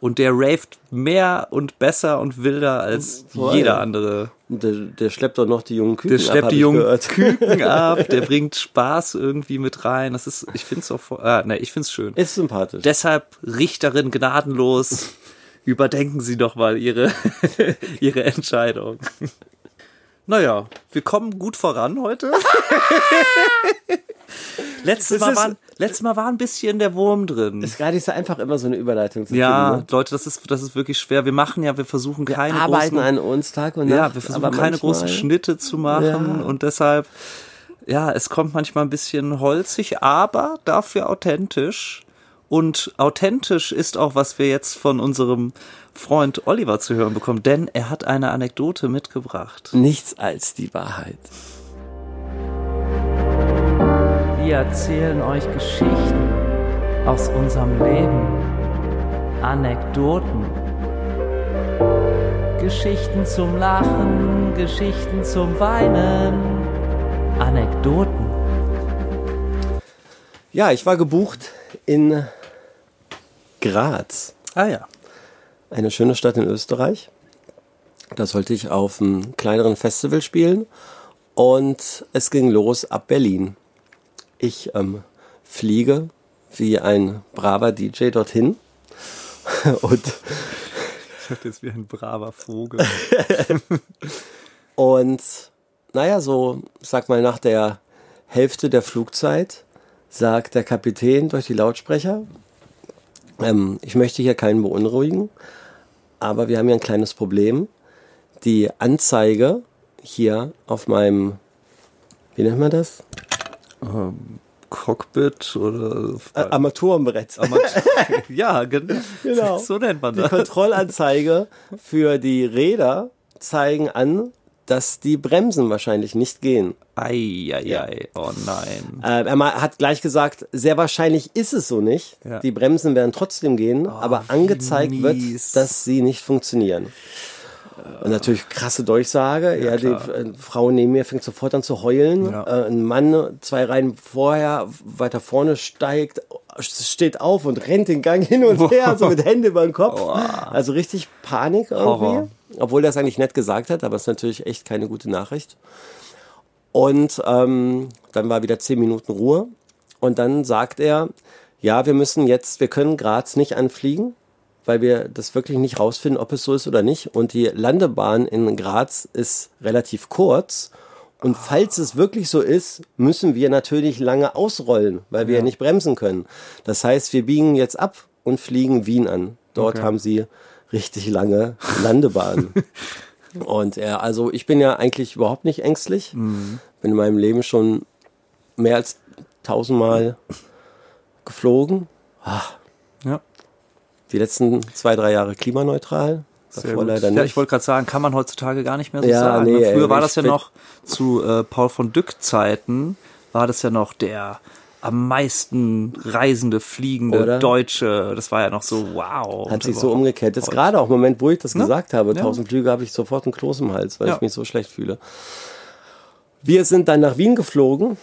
Und der raved mehr und besser und wilder als Voll. jeder andere. Der, der schleppt doch noch die jungen Küken Der ab, schleppt hab die jungen. Küken ab, der bringt Spaß irgendwie mit rein. Das ist, ich find's auch, voll- ah, ne, ich find's schön. Ist sympathisch. Deshalb Richterin gnadenlos, überdenken Sie doch mal Ihre, Ihre Entscheidung. Naja, wir kommen gut voran heute. letztes, Mal ist- war, letztes Mal war ein bisschen der Wurm drin. ist gar nicht so einfach, immer so eine Überleitung zu Ja, finden. ne? Leute, das ist, das ist wirklich schwer. Wir machen ja, wir versuchen keine Arbeiten großen, an uns Tag und Nacht. ja, wir versuchen keine manchmal- großen Schnitte zu machen Ja. und deshalb, ja, es kommt manchmal ein bisschen holzig, aber dafür authentisch. Und authentisch ist auch, was wir jetzt von unserem Freund Oliver zu hören bekommen, denn er hat eine Anekdote mitgebracht. Nichts als die Wahrheit. Wir erzählen euch Geschichten aus unserem Leben. Anekdoten. Geschichten zum Lachen, Geschichten zum Weinen. Anekdoten. Ja, ich war gebucht in Graz, Ah ja. eine schöne Stadt in Österreich. Da sollte ich auf einem kleineren Festival spielen und es ging los ab Berlin. Ich ähm, fliege wie ein braver DJ dorthin und Ich dachte jetzt wie ein braver Vogel. Und naja, so, sag mal, nach der Hälfte der Flugzeit sagt der Kapitän durch die Lautsprecher, ähm, ich möchte hier keinen beunruhigen, aber wir haben hier ein kleines Problem. Die Anzeige hier auf meinem, wie nennt man das? Cockpit oder Äh, Armaturenbrett. ja, gen Genau. so nennt man Die das. Kontrollanzeige für die Räder zeigen an, dass die Bremsen wahrscheinlich nicht gehen. Ei, ei, ei. Oh nein. Äh, er hat gleich gesagt, sehr wahrscheinlich ist es so nicht. Ja. Die Bremsen werden trotzdem gehen, aber wie angezeigt wird, dass sie nicht funktionieren. Und natürlich krasse Durchsage. Ja, die klar. äh, Frau neben mir fängt sofort an zu heulen. Ja. Äh, ein Mann zwei Reihen vorher weiter vorne steigt, steht auf und rennt den Gang hin und her, so mit Hände über den Kopf. Also richtig Panik irgendwie. Horror. Obwohl er es eigentlich nett gesagt hat, aber es ist natürlich echt keine gute Nachricht. Und ähm, dann war wieder zehn Minuten Ruhe. Und dann sagt er, ja, wir müssen jetzt, wir können Graz nicht anfliegen, weil wir das wirklich nicht rausfinden, ob es so ist oder nicht. Und die Landebahn in Graz ist relativ kurz. Und falls es wirklich so ist, müssen wir natürlich lange ausrollen, weil wir ja, nicht bremsen können. Das heißt, wir biegen jetzt ab und fliegen Wien an. Dort Okay. haben sie richtig lange Landebahnen. und ja, also ich bin ja eigentlich überhaupt nicht ängstlich. Mhm. Bin in meinem Leben schon mehr als tausendmal geflogen. Ja. Die letzten zwei, drei Jahre klimaneutral. Davor leider nicht. Ja, ich wollte gerade sagen, kann man heutzutage gar nicht mehr so Ja, sagen. nee, ne? Früher ey, war das ja noch zu äh, Paul von Dyck Zeiten, war das ja noch der am meisten reisende, fliegende Oder? Deutsche. Das war ja noch so, wow. Hat sich so umgekehrt. Jetzt gerade auch im Moment, wo ich das Ne? gesagt habe, tausend Flüge, habe ich sofort einen Kloß im Hals, weil Ja. ich mich so schlecht fühle. Wir sind dann nach Wien geflogen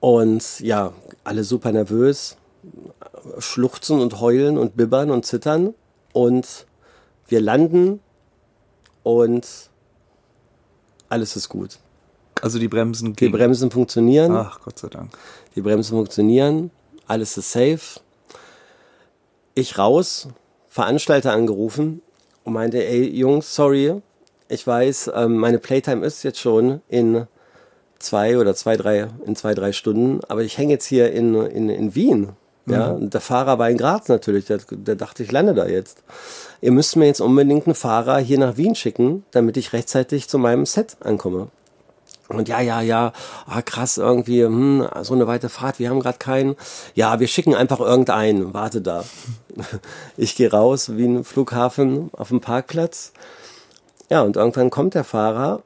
und ja, alle super nervös, schluchzen und heulen und bibbern und zittern und wir landen und alles ist gut. Also die Bremsen Die gingen. Bremsen funktionieren. Ach, Gott sei Dank. Die Bremsen funktionieren, alles ist safe. Ich raus, Veranstalter angerufen und meinte, ey Jungs, sorry, ich weiß, ähm, meine Playtime ist jetzt schon in zwei oder zwei, drei, in zwei, drei Stunden, aber ich hänge jetzt hier in, in, in Wien. Ja, und der Fahrer war in Graz natürlich, der, der dachte, ich lande da jetzt. Ihr müsst mir jetzt unbedingt einen Fahrer hier nach Wien schicken, damit ich rechtzeitig zu meinem Set ankomme. Und ja, ja, ja, ah, krass, irgendwie, hm, so eine weite Fahrt, wir haben gerade keinen. Ja, wir schicken einfach irgendeinen, warte da. Ich gehe raus, wie ein Flughafen auf dem Parkplatz. Ja, und irgendwann kommt der Fahrer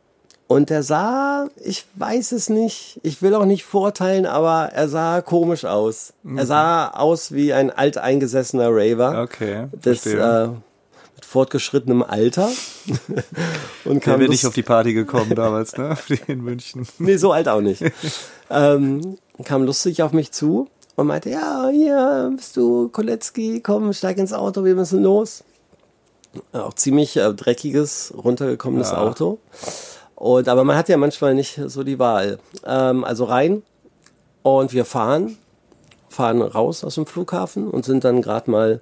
und der sah, ich weiß es nicht, ich will auch nicht vorteilen, aber er sah komisch aus. Er sah aus wie ein alteingesessener Raver. Okay, Das, äh, mit fortgeschrittenem Alter. und kam wäre nicht auf die Party gekommen damals, ne? In München. Nee, so alt auch nicht. ähm, kam lustig auf mich zu und meinte, ja, hier bist du, Kolecki, komm, steig ins Auto, wir müssen los. Auch ziemlich äh, dreckiges, runtergekommenes Ja. Auto. Und, aber man hat ja manchmal nicht so die Wahl. Ähm, also rein und wir fahren, fahren raus aus dem Flughafen und sind dann gerade mal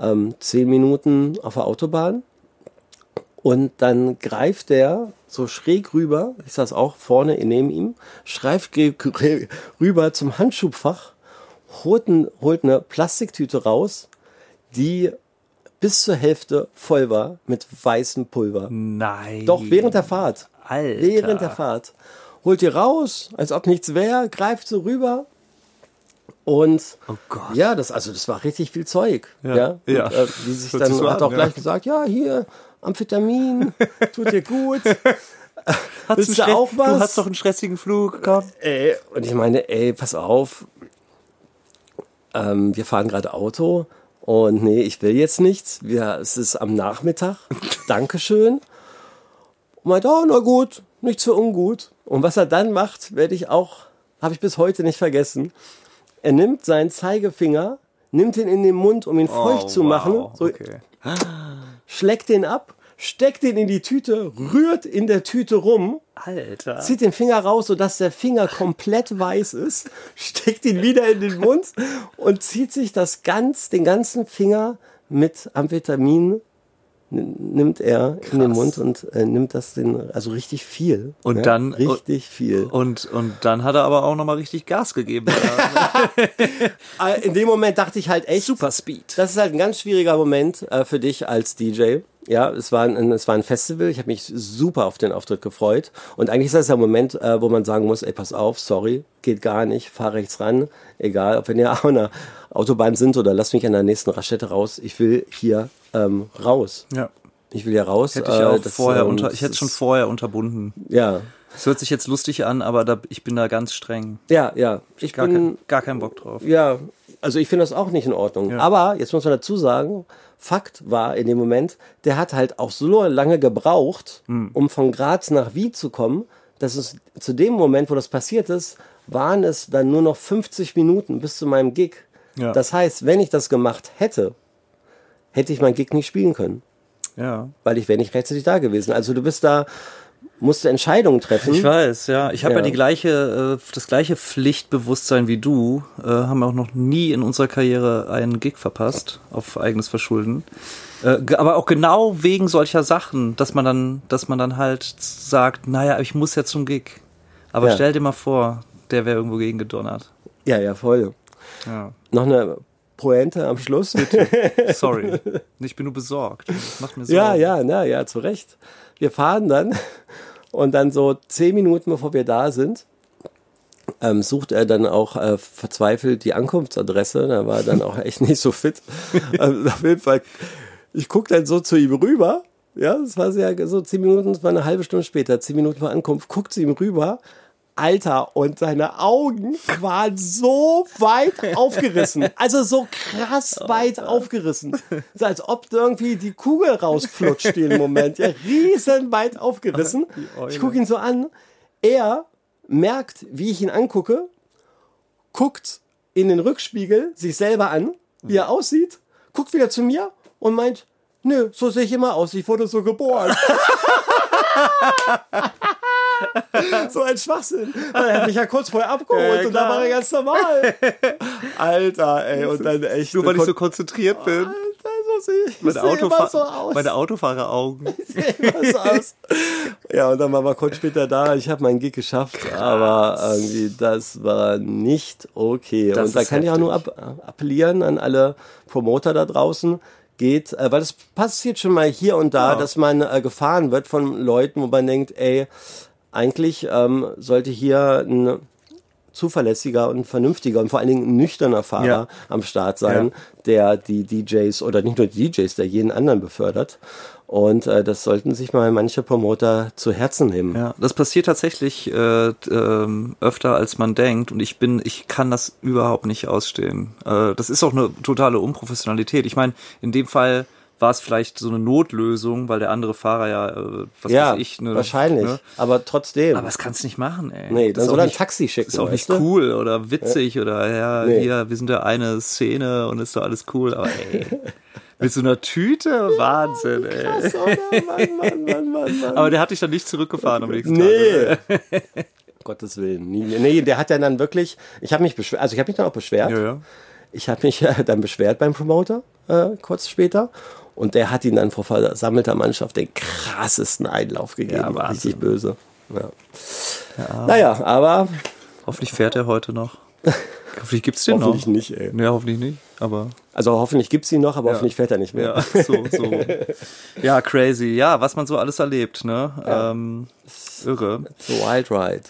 ähm, zehn Minuten auf der Autobahn. Und dann greift der so schräg rüber, ich saß auch vorne neben ihm, schreibt ge- rüber zum Handschubfach, holt, ein, holt eine Plastiktüte raus, die bis zur Hälfte voll war mit weißem Pulver. Nein. Doch, während der Fahrt. Alter. Während der Fahrt. Holt die raus, als ob nichts wäre, greift so rüber. Und Oh ja, das, also das war richtig viel Zeug. Ja, Ja. Und, ja. Äh, wie sich Hört dann so hat an, auch ja. gleich gesagt, ja, hier, Amphetamin, tut dir gut. Hast du du auch was? Du hast doch einen stressigen Flug, komm. Ey, und ich meine, ey, pass auf. Ähm, wir fahren gerade Auto und nee, ich will jetzt nichts. Wir, es ist am Nachmittag. Dankeschön. Und meint, oh, na gut, nichts für ungut. Und was er dann macht, werde ich auch, habe ich bis heute nicht vergessen. Er nimmt seinen Zeigefinger, nimmt ihn in den Mund, um ihn feucht zu machen, Oh, wow. so Okay. schlägt den ab, steckt den in die Tüte, rührt in der Tüte rum, Alter. zieht den Finger raus, sodass der Finger komplett weiß ist, steckt ihn wieder in den Mund und zieht sich das ganz, den ganzen Finger mit Amphetamin nimmt er in den Mund und äh, nimmt das den, also richtig viel. Und ne? dann- richtig viel. Und, und dann hat er aber auch nochmal richtig Gas gegeben. Äh, In dem Moment dachte ich halt echt, Super Speed. Das ist halt ein ganz schwieriger Moment äh, für dich als DJ. Ja, es war ein, es war ein Festival. Ich habe mich super auf den Auftritt gefreut. Und eigentlich ist das der Moment, äh, wo man sagen muss, ey, pass auf, sorry, geht gar nicht, fahr rechts ran. Egal, ob wir näher an der Autobahn sind oder lass mich an der nächsten Raststätte raus. Ich will hier ähm, raus. Ja. Ich will hier raus. Hätte ich Äh, auch das, vorher ähm, unter, ich hätte schon vorher unterbunden. Ja, Es hört sich jetzt lustig an, aber da, ich bin da ganz streng. ja, ja. Ich Gar, bin, kein, gar keinen Bock drauf. Ja, also ich finde das auch nicht in Ordnung. Aber jetzt muss man dazu sagen, Fakt war in dem Moment, der hat halt auch so lange gebraucht, Hm. um von Graz nach Wien zu kommen, dass es zu dem Moment, wo das passiert ist, waren es dann nur noch 50 Minuten bis zu meinem Gig. Ja. Das heißt, wenn ich das gemacht hätte, hätte ich mein Gig nicht spielen können, Ja. weil ich wäre nicht rechtzeitig da gewesen. Also du bist da, musst Entscheidungen treffen. Ich weiß, ja. Ich habe ja. Ja. die gleiche, äh, das gleiche Pflichtbewusstsein wie du. Äh, haben auch noch nie in unserer Karriere einen Gig verpasst, auf eigenes Verschulden. Äh, aber auch genau wegen solcher Sachen, dass man dann, dass man dann halt sagt, naja, ich muss ja zum Gig. Aber Ja. stell dir mal vor, der wäre irgendwo gegen gedonnert. Ja, ja, voll. Ja. Noch eine Pointe am Schluss. Sorry. Ich bin nur besorgt. Macht mir Sorgen. Ja, ja, na ja, zu Recht. Wir fahren dann und dann so zehn Minuten bevor wir da sind, ähm, sucht er dann auch äh, verzweifelt die Ankunftsadresse. Da war er dann auch echt nicht so fit. also auf jeden Fall, ich gucke dann so zu ihm rüber. Ja, das war sehr, so zehn Minuten, das war eine halbe Stunde später, zehn Minuten vor Ankunft, guckt zu ihm rüber. Alter, und seine Augen waren so weit aufgerissen. Also so krass weit aufgerissen. So als ob irgendwie die Kugel rausflutscht den Moment. Ja, riesen weit aufgerissen. Ich gucke ihn so an. Er merkt, wie ich ihn angucke, guckt in den Rückspiegel sich selber an, wie er aussieht, guckt wieder zu mir und meint, nö, so sehe ich immer aus, ich wurde so geboren. so ein Schwachsinn. Er hat mich ja kurz vorher abgeholt Ja, und da war er ganz normal. Alter, ey, und dann echt. Nur weil ich so konzentriert bin. Alter, so sehe ich. Ich Meine, sehe immer Autofa so aus. meine Autofahreraugen. immer so aus. Ja, und dann waren wir kurz später da. Ich habe meinen Gig geschafft, aber irgendwie das war nicht okay. Das und da kann ich auch nur appellieren an alle Promoter da draußen. Geht, äh, weil das passiert schon mal hier und da, Ja. dass man äh, gefahren wird von Leuten, wo man denkt, ey, eigentlich ähm, sollte hier ein zuverlässiger und vernünftiger und vor allen Dingen nüchterner Fahrer Ja. am Start sein, der die DJs oder nicht nur die DJs, der jeden anderen befördert. Und äh, das sollten sich mal manche Promoter zu Herzen nehmen. Ja, das passiert tatsächlich äh, ähm, öfter als man denkt und ich bin, ich kann das überhaupt nicht ausstehen. Äh, das ist auch eine totale Unprofessionalität. Ich meine, in dem Fall war es vielleicht so eine Notlösung, weil der andere Fahrer ja, äh, was ja, weiß ich, ne, wahrscheinlich. Ne? Aber trotzdem. Aber das kannst du nicht machen, ey. nee, dann soll er ein Taxi schicken. ist auch nicht du? cool oder witzig oder ja, Nee. hier, wir sind ja eine Szene und ist doch alles cool, aber ey, mit so einer Tüte, Wahnsinn, ey. Krass, oder? Mann, Mann, Mann, Mann, Mann. Aber der hat dich dann nicht zurückgefahren am nächsten Nee. Tag. Gottes Willen. Nie, nee, der hat ja dann wirklich, ich habe mich beschwert, also ich habe mich dann auch beschwert. Ja, ja. Ich habe mich dann beschwert beim Promoter, äh, kurz später. Und der hat ihn dann vor versammelter Mannschaft den krassesten Einlauf gegeben. Ja, Wahnsinn. Richtig böse. Ja. Naja, aber Hoffentlich fährt er heute noch. Hoffentlich gibt's den hoffentlich noch. nicht, ey. Ja, hoffentlich nicht, aber Also hoffentlich gibt's ihn noch, aber hoffentlich fährt er nicht mehr. ja, so, so. Ja, crazy. Ja, was man so alles erlebt, ne? Ähm, irre. So Wild Ride.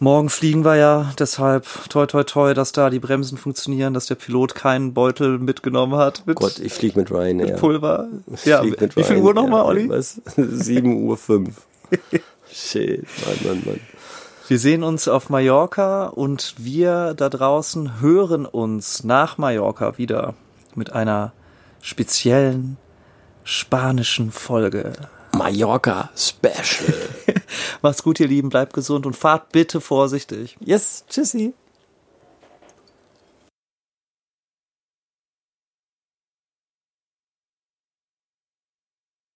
Morgen fliegen wir ja, deshalb toi toi toi, dass da die Bremsen funktionieren, dass der Pilot keinen Beutel mitgenommen hat mit Gott, ich flieg mit Ryanair. Pulver. Ich Ja, mit wie viel Uhr nochmal, Olli? Was? 7 Uhr 5. Shit, Mann, Mann, Mann. Wir sehen uns auf Mallorca und wir da draußen hören uns nach Mallorca wieder mit einer speziellen spanischen Folge. Mallorca Special. Macht's gut, ihr Lieben, bleibt gesund und fahrt bitte vorsichtig. Yes, tschüssi.